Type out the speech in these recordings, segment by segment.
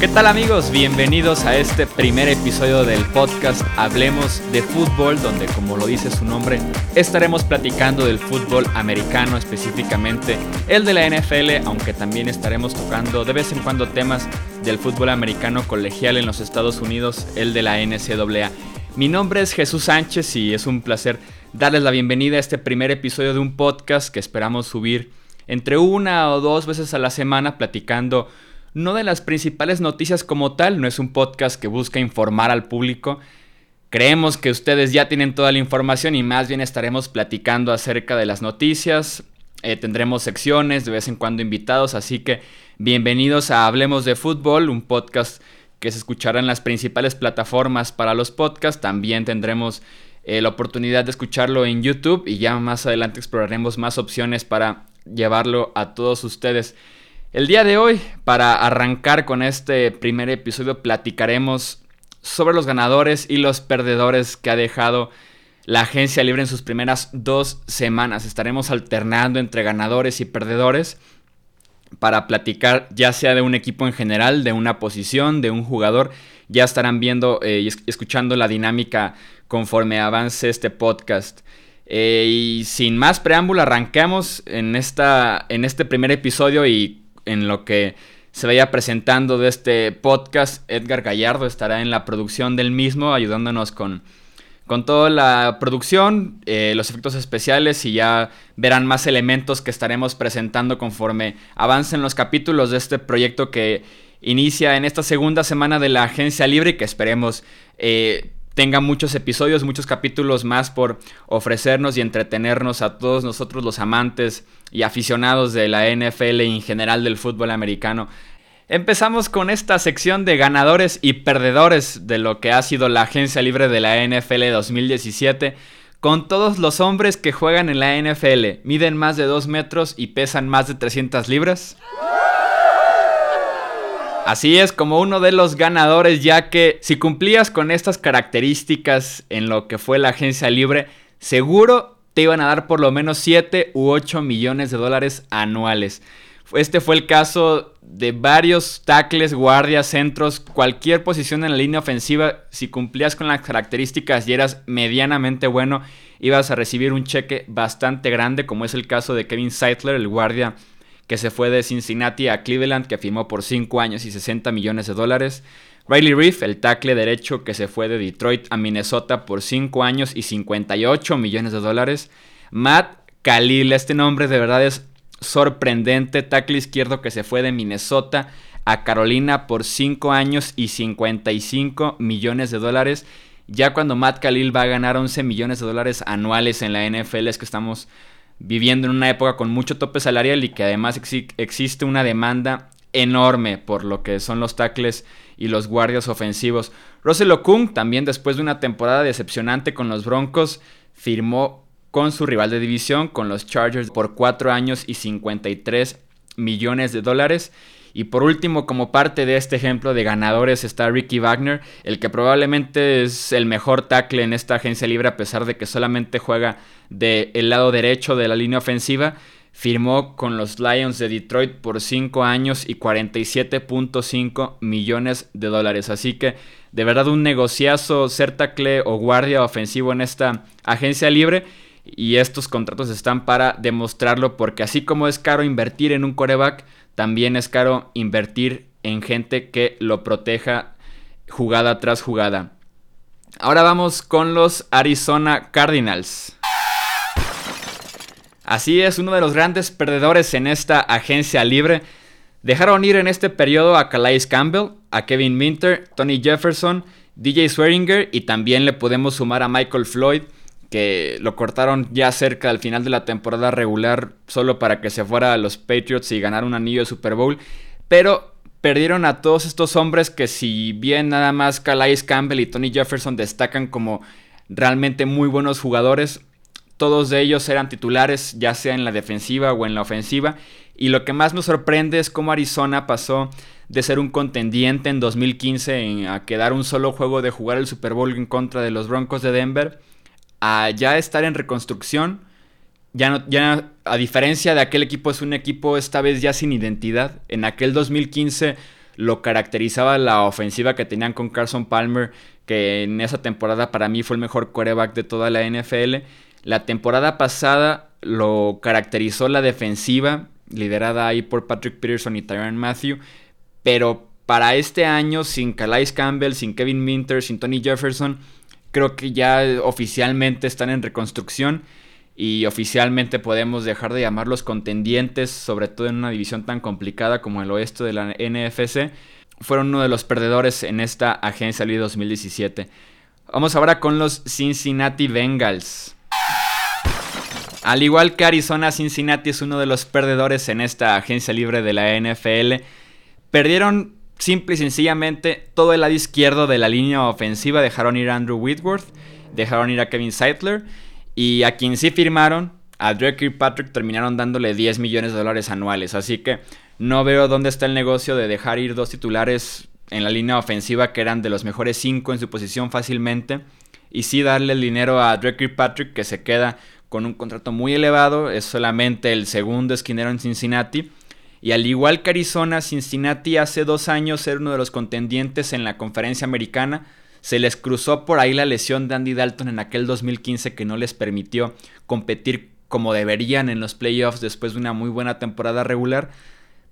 ¿Qué tal amigos? Bienvenidos a este primer episodio del podcast Hablemos de Fútbol, donde como lo dice su nombre, estaremos platicando del fútbol americano, específicamente el de la NFL, aunque también estaremos tocando de vez en cuando temas del fútbol americano colegial en los Estados Unidos, el de la NCAA. Mi nombre es Jesús Sánchez y es un placer darles la bienvenida a este primer episodio de un podcast que esperamos subir entre una o dos veces a la semana platicando no de las principales noticias como tal, no es un podcast que busca informar al público. Creemos que ustedes ya tienen toda la información y más bien estaremos platicando acerca de las noticias. Eh, tendremos secciones, de vez en cuando invitados, así que bienvenidos a Hablemos de Fútbol, un podcast que se escuchará en las principales plataformas para los podcasts. También tendremos eh, la oportunidad de escucharlo en YouTube y ya más adelante exploraremos más opciones para llevarlo a todos ustedes. El día de hoy, para arrancar con este primer episodio, platicaremos sobre los ganadores y los perdedores que ha dejado la agencia libre en sus primeras dos semanas. Estaremos alternando entre ganadores y perdedores para platicar ya sea de un equipo en general, de una posición, de un jugador. Ya estarán viendo eh, y escuchando la dinámica conforme avance este podcast. Eh, y sin más preámbulo, arrancamos en, esta, en este primer episodio y en lo que se vaya presentando de este podcast. Edgar Gallardo estará en la producción del mismo, ayudándonos con, con toda la producción, eh, los efectos especiales y ya verán más elementos que estaremos presentando conforme avancen los capítulos de este proyecto que inicia en esta segunda semana de la agencia libre y que esperemos eh, tenga muchos episodios, muchos capítulos más por ofrecernos y entretenernos a todos nosotros los amantes y aficionados de la NFL y en general del fútbol americano. Empezamos con esta sección de ganadores y perdedores de lo que ha sido la agencia libre de la NFL 2017, con todos los hombres que juegan en la NFL, miden más de 2 metros y pesan más de 300 libras. Así es como uno de los ganadores, ya que si cumplías con estas características en lo que fue la agencia libre, seguro te iban a dar por lo menos 7 u 8 millones de dólares anuales. Este fue el caso de varios tackles, guardias, centros, cualquier posición en la línea ofensiva. Si cumplías con las características y eras medianamente bueno, ibas a recibir un cheque bastante grande, como es el caso de Kevin Seidler, el guardia que se fue de Cincinnati a Cleveland, que firmó por 5 años y 60 millones de dólares. Riley Reef, el tackle derecho que se fue de Detroit a Minnesota por 5 años y 58 millones de dólares. Matt Khalil, este nombre de verdad es sorprendente, tackle izquierdo que se fue de Minnesota a Carolina por 5 años y 55 millones de dólares. Ya cuando Matt Khalil va a ganar 11 millones de dólares anuales en la NFL es que estamos viviendo en una época con mucho tope salarial y que además existe una demanda enorme por lo que son los tackles y los guardias ofensivos. Russell Okung también después de una temporada decepcionante con los Broncos firmó con su rival de división, con los Chargers, por 4 años y 53 millones de dólares. Y por último, como parte de este ejemplo de ganadores está Ricky Wagner, el que probablemente es el mejor tackle en esta agencia libre a pesar de que solamente juega del lado derecho de la línea ofensiva. Firmó con los Lions de Detroit por 5 años y 47.5 millones de dólares. Así que de verdad un negociazo ser tackle o guardia ofensivo en esta agencia libre y estos contratos están para demostrarlo porque así como es caro invertir en un coreback, también es caro invertir en gente que lo proteja jugada tras jugada. Ahora vamos con los Arizona Cardinals. Así es, uno de los grandes perdedores en esta agencia libre. Dejaron ir en este periodo a Calais Campbell, a Kevin Minter, Tony Jefferson, DJ Swearinger y también le podemos sumar a Michael Floyd que lo cortaron ya cerca al final de la temporada regular solo para que se fuera a los Patriots y ganar un anillo de Super Bowl. Pero perdieron a todos estos hombres que si bien nada más Calais Campbell y Tony Jefferson destacan como realmente muy buenos jugadores, todos de ellos eran titulares ya sea en la defensiva o en la ofensiva. Y lo que más me sorprende es cómo Arizona pasó de ser un contendiente en 2015 a quedar un solo juego de jugar el Super Bowl en contra de los Broncos de Denver a ya estar en reconstrucción, ya no, a diferencia de aquel equipo, es un equipo esta vez ya sin identidad. En aquel 2015 lo caracterizaba la ofensiva que tenían con Carson Palmer, que en esa temporada para mí fue el mejor quarterback de toda la NFL. La temporada pasada lo caracterizó la defensiva, liderada ahí por Patrick Peterson y Tyron Matthew, pero para este año, sin Calais Campbell, sin Kevin Minter, sin Tony Jefferson, creo que ya oficialmente están en reconstrucción y oficialmente podemos dejar de llamarlos contendientes, sobre todo en una división tan complicada como el oeste de la NFC. Fueron uno de los perdedores en esta agencia libre 2017. Vamos ahora con los Cincinnati Bengals. Al igual que Arizona, Cincinnati es uno de los perdedores en esta agencia libre de la NFL. Perdieron simple y sencillamente todo el lado izquierdo de la línea ofensiva. Dejaron ir a Andrew Whitworth, dejaron ir a Kevin Seidler y a quien sí firmaron, a Drake Patrick terminaron dándole 10 millones de dólares anuales. Así que no veo dónde está el negocio de dejar ir dos titulares en la línea ofensiva que eran de los mejores 5 en su posición fácilmente. Y sí darle el dinero a Drake Patrick que se queda con un contrato muy elevado. Es solamente el segundo esquinero en Cincinnati. Y al igual que Arizona, Cincinnati hace dos años era uno de los contendientes en la conferencia americana se les cruzó por ahí la lesión de Andy Dalton en aquel 2015 que no les permitió competir como deberían en los playoffs después de una muy buena temporada regular.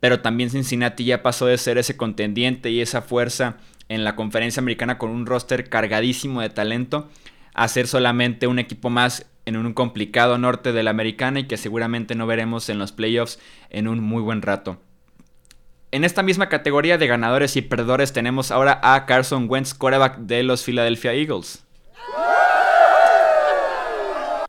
Pero también Cincinnati ya pasó de ser ese contendiente y esa fuerza en la conferencia americana con un roster cargadísimo de talento a ser solamente un equipo más en un complicado norte de la americana y que seguramente no veremos en los playoffs en un muy buen rato. En esta misma categoría de ganadores y perdedores tenemos ahora a Carson Wentz, quarterback de los Philadelphia Eagles.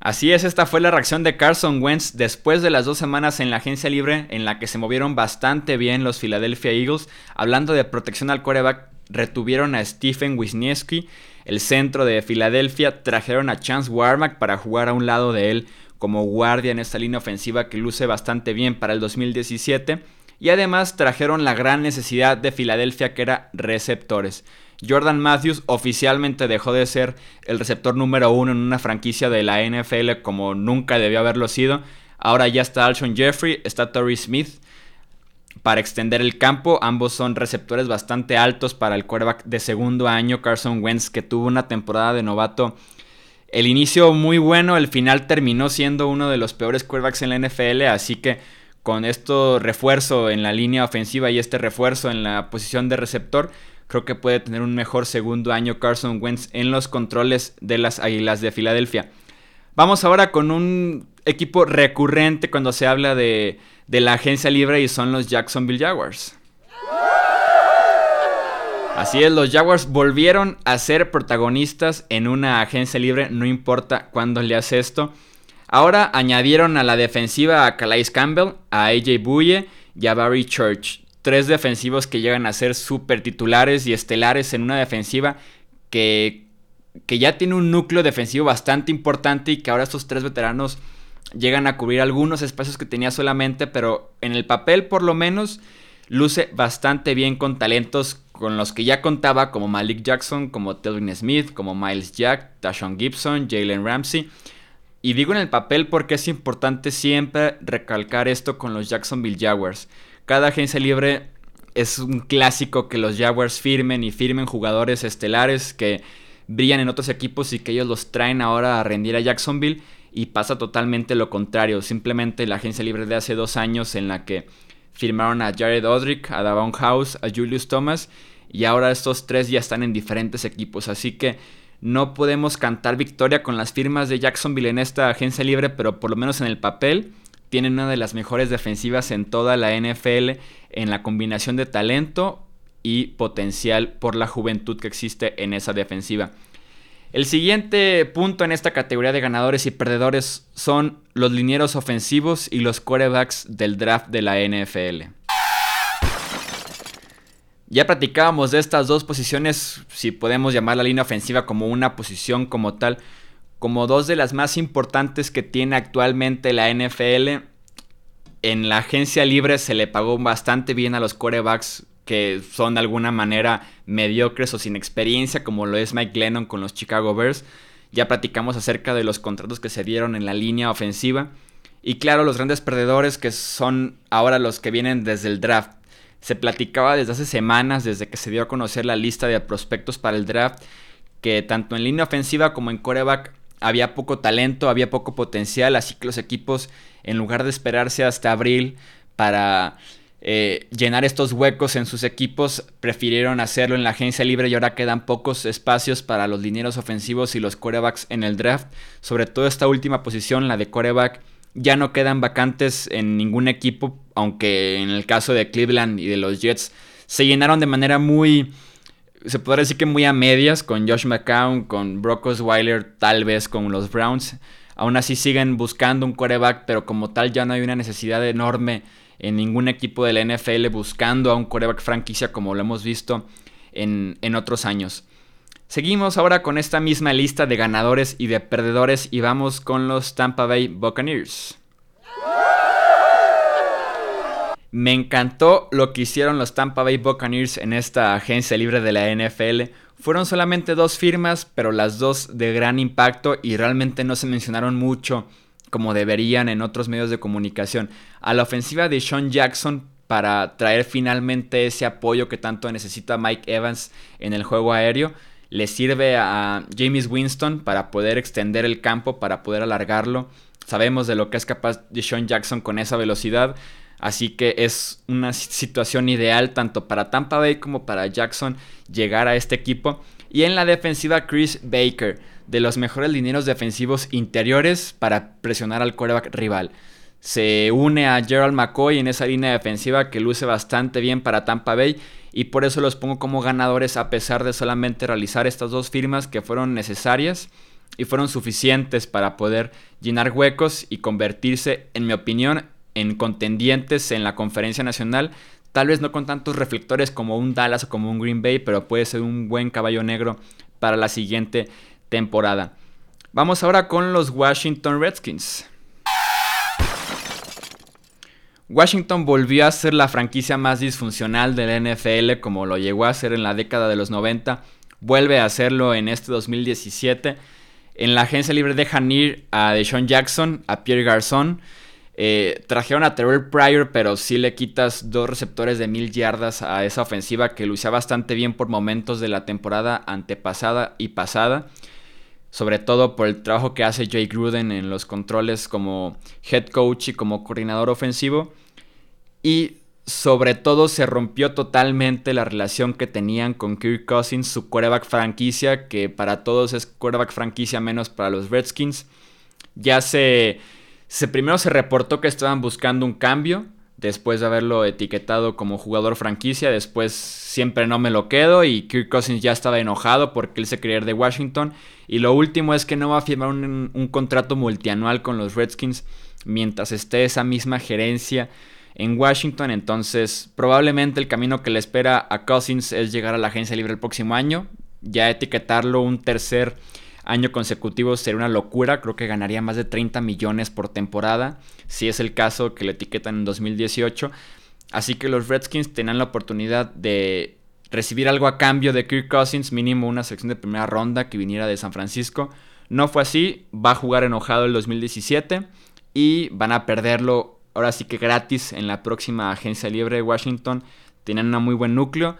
Así es, esta fue la reacción de Carson Wentz después de las dos semanas en la agencia libre en la que se movieron bastante bien los Philadelphia Eagles. Hablando de protección al quarterback, retuvieron a Stephen Wisniewski, el centro de Filadelfia, trajeron a Chance Warmack para jugar a un lado de él como guardia en esta línea ofensiva que luce bastante bien para el 2017 y además trajeron la gran necesidad de Filadelfia que era receptores. Jordan Matthews oficialmente dejó de ser el receptor número uno en una franquicia de la NFL como nunca debió haberlo sido. Ahora ya está Alshon Jeffrey, está Torrey Smith. Para extender el campo, ambos son receptores bastante altos para el quarterback de segundo año, Carson Wentz, que tuvo una temporada de novato. El inicio muy bueno, el final terminó siendo uno de los peores quarterbacks en la NFL, así que con esto refuerzo en la línea ofensiva y este refuerzo en la posición de receptor, creo que puede tener un mejor segundo año Carson Wentz en los controles de las Águilas de Filadelfia. Vamos ahora con un equipo recurrente cuando se habla de, de la agencia libre y son los Jacksonville Jaguars. Así es, los Jaguars volvieron a ser protagonistas en una agencia libre, no importa cuándo le hace esto. Ahora añadieron a la defensiva a Calais Campbell, a AJ Buye y a Barry Church. Tres defensivos que llegan a ser súper titulares y estelares en una defensiva que, que ya tiene un núcleo defensivo bastante importante y que ahora estos tres veteranos llegan a cubrir algunos espacios que tenía solamente, pero en el papel por lo menos luce bastante bien con talentos con los que ya contaba como Malik Jackson, como Telvin Smith, como Miles Jack, Tashon Gibson, Jalen Ramsey. Y digo en el papel porque es importante siempre recalcar esto con los Jacksonville Jaguars. Cada agencia libre es un clásico que los Jaguars firmen y firmen jugadores estelares que brillan en otros equipos y que ellos los traen ahora a rendir a Jacksonville y pasa totalmente lo contrario. Simplemente la agencia libre de hace dos años en la que firmaron a Jared Odrick, a Davon House, a Julius Thomas y ahora estos tres ya están en diferentes equipos. Así que no podemos cantar victoria con las firmas de Jacksonville en esta agencia libre, pero por lo menos en el papel tienen una de las mejores defensivas en toda la NFL en la combinación de talento y potencial por la juventud que existe en esa defensiva. El siguiente punto en esta categoría de ganadores y perdedores son los linieros ofensivos y los quarterbacks del draft de la NFL. Ya platicábamos de estas dos posiciones, si podemos llamar la línea ofensiva como una posición como tal, como dos de las más importantes que tiene actualmente la NFL. En la agencia libre se le pagó bastante bien a los quarterbacks que son de alguna manera mediocres o sin experiencia, como lo es Mike Lennon con los Chicago Bears. Ya platicamos acerca de los contratos que se dieron en la línea ofensiva. Y claro, los grandes perdedores que son ahora los que vienen desde el draft. Se platicaba desde hace semanas, desde que se dio a conocer la lista de prospectos para el draft, que tanto en línea ofensiva como en coreback había poco talento, había poco potencial, así que los equipos, en lugar de esperarse hasta abril para eh, llenar estos huecos en sus equipos, prefirieron hacerlo en la agencia libre y ahora quedan pocos espacios para los dineros ofensivos y los corebacks en el draft. Sobre todo esta última posición, la de coreback, ya no quedan vacantes en ningún equipo, aunque en el caso de Cleveland y de los Jets se llenaron de manera muy, se podría decir que muy a medias, con Josh McCown, con Brock Osweiler, tal vez con los Browns. Aún así siguen buscando un coreback, pero como tal ya no hay una necesidad enorme en ningún equipo de la NFL buscando a un coreback franquicia como lo hemos visto en, en otros años. Seguimos ahora con esta misma lista de ganadores y de perdedores y vamos con los Tampa Bay Buccaneers. Me encantó lo que hicieron los Tampa Bay Buccaneers en esta agencia libre de la NFL. Fueron solamente dos firmas, pero las dos de gran impacto y realmente no se mencionaron mucho como deberían en otros medios de comunicación. A la ofensiva de Sean Jackson para traer finalmente ese apoyo que tanto necesita Mike Evans en el juego aéreo le sirve a James Winston para poder extender el campo, para poder alargarlo. Sabemos de lo que es capaz de Sean Jackson con esa velocidad. Así que es una situación ideal tanto para Tampa Bay como para Jackson llegar a este equipo. Y en la defensiva Chris Baker, de los mejores lineros defensivos interiores para presionar al coreback rival. Se une a Gerald McCoy en esa línea defensiva que luce bastante bien para Tampa Bay y por eso los pongo como ganadores a pesar de solamente realizar estas dos firmas que fueron necesarias y fueron suficientes para poder llenar huecos y convertirse, en mi opinión, en contendientes en la conferencia nacional. Tal vez no con tantos reflectores como un Dallas o como un Green Bay, pero puede ser un buen caballo negro para la siguiente temporada. Vamos ahora con los Washington Redskins. Washington volvió a ser la franquicia más disfuncional de la NFL como lo llegó a ser en la década de los 90. Vuelve a hacerlo en este 2017. En la agencia libre dejan ir a Deshaun Jackson, a Pierre Garzón. Eh, trajeron a Terrell Pryor, pero sí le quitas dos receptores de mil yardas a esa ofensiva que lucía bastante bien por momentos de la temporada antepasada y pasada. Sobre todo por el trabajo que hace Jay Gruden en los controles como head coach y como coordinador ofensivo. Y sobre todo se rompió totalmente la relación que tenían con Kirk Cousins, su quarterback franquicia, que para todos es quarterback franquicia menos para los Redskins. Ya se, se primero se reportó que estaban buscando un cambio después de haberlo etiquetado como jugador franquicia, después siempre no me lo quedo y Kirk Cousins ya estaba enojado porque él se quería ir de Washington y lo último es que no va a firmar un, un contrato multianual con los Redskins mientras esté esa misma gerencia en Washington. Entonces, probablemente el camino que le espera a Cousins es llegar a la agencia libre el próximo año. Ya etiquetarlo un tercer año consecutivo sería una locura. Creo que ganaría más de 30 millones por temporada, si es el caso que le etiquetan en 2018. Así que los Redskins tenían la oportunidad de recibir algo a cambio de Kirk Cousins, mínimo una selección de primera ronda que viniera de San Francisco. No fue así, va a jugar enojado el 2017 y van a perderlo ahora sí que gratis en la próxima agencia libre de Washington. Tenían un muy buen núcleo.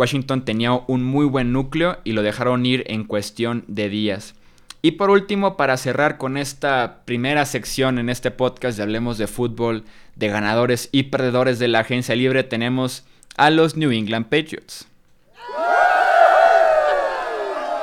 Washington tenía un muy buen núcleo y lo dejaron ir en cuestión de días. Y por último, para cerrar con esta primera sección en este podcast de Hablemos de Fútbol, de ganadores y perdedores de la agencia libre, tenemos a los New England Patriots.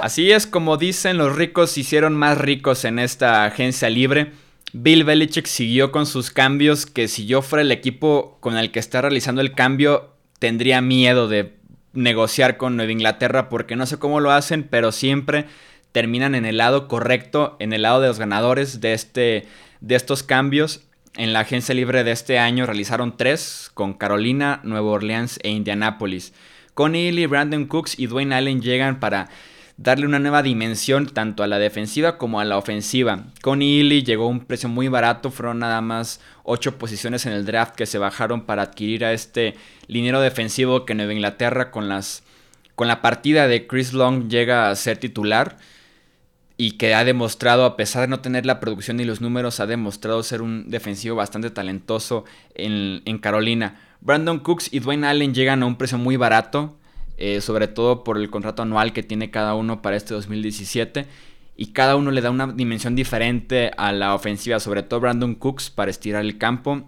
Así es como dicen, los ricos se hicieron más ricos en esta agencia libre. Bill Belichick siguió con sus cambios que si yo fuera el equipo con el que está realizando el cambio, tendría miedo de negociar con Nueva Inglaterra porque no sé cómo lo hacen, pero siempre terminan en el lado correcto, en el lado de los ganadores de, este, de estos cambios. En la agencia libre de este año realizaron tres con Carolina, Nueva Orleans e Indianápolis. Con Ely, Brandon Cooks y Dwayne Allen llegan para darle una nueva dimensión tanto a la defensiva como a la ofensiva. Con Ely llegó a un precio muy barato, fueron nada más 8 posiciones en el draft que se bajaron para adquirir a este liniero defensivo que Nueva Inglaterra con las la partida de Chris Long llega a ser titular. y que ha demostrado, a pesar de no tener la producción ni los números, ha demostrado ser un defensivo bastante talentoso en, Carolina. Brandon Cooks y Dwayne Allen llegan a un precio muy barato, eh, sobre todo por el contrato anual que tiene cada uno para este 2017. Y cada uno le da una dimensión diferente a la ofensiva, sobre todo Brandon Cooks para estirar el campo,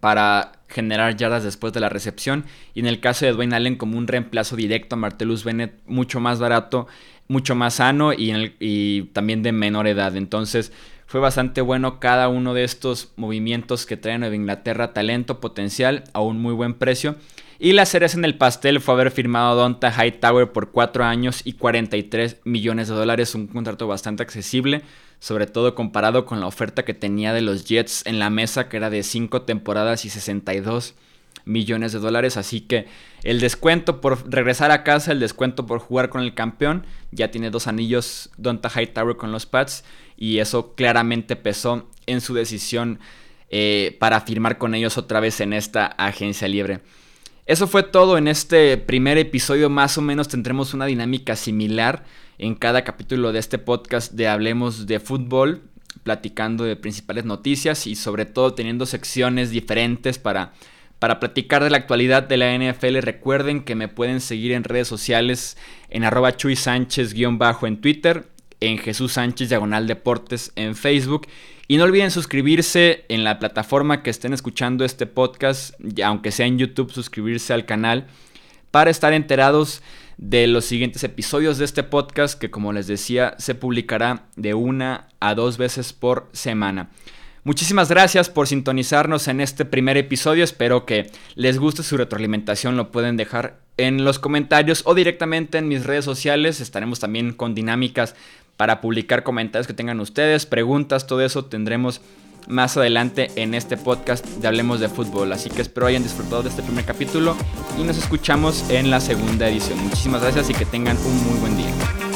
para generar yardas después de la recepción. Y en el caso de Dwayne Allen como un reemplazo directo a Martellus Bennett, mucho más barato mucho más sano y, también de menor edad. Entonces fue bastante bueno cada uno de estos movimientos que traen Nueva Inglaterra, talento, potencial, a un muy buen precio. Y la cereza en el pastel fue haber firmado a Donta Hightower por 4 años y 43 millones de dólares, un contrato bastante accesible, sobre todo comparado con la oferta que tenía de los Jets en la mesa, que era de 5 temporadas y 62 millones de dólares. Así que el descuento por regresar a casa, el descuento por jugar con el campeón, ya tiene dos anillos Donta Hightower con los Pats y eso claramente pesó en su decisión eh, para firmar con ellos otra vez en esta agencia libre. Eso fue todo en este primer episodio, más o menos tendremos una dinámica similar en cada capítulo de este podcast de Hablemos de Fútbol, platicando de principales noticias y sobre todo teniendo secciones diferentes para para platicar de la actualidad de la NFL, recuerden que me pueden seguir en redes sociales en arroba Chuy Sánchez-bajo en Twitter, en Jesús Sánchez Diagonal Deportes en Facebook. Y no olviden suscribirse en la plataforma que estén escuchando este podcast, aunque sea en YouTube, suscribirse al canal para estar enterados de los siguientes episodios de este podcast que como les decía se publicará de una a dos veces por semana. Muchísimas gracias por sintonizarnos en este primer episodio. Espero que les guste su retroalimentación. Lo pueden dejar en los comentarios o directamente en mis redes sociales. Estaremos también con dinámicas para publicar comentarios que tengan ustedes, preguntas, todo eso tendremos más adelante en este podcast de Hablemos de Fútbol. Así que espero hayan disfrutado de este primer capítulo y nos escuchamos en la segunda edición. Muchísimas gracias y que tengan un muy buen día.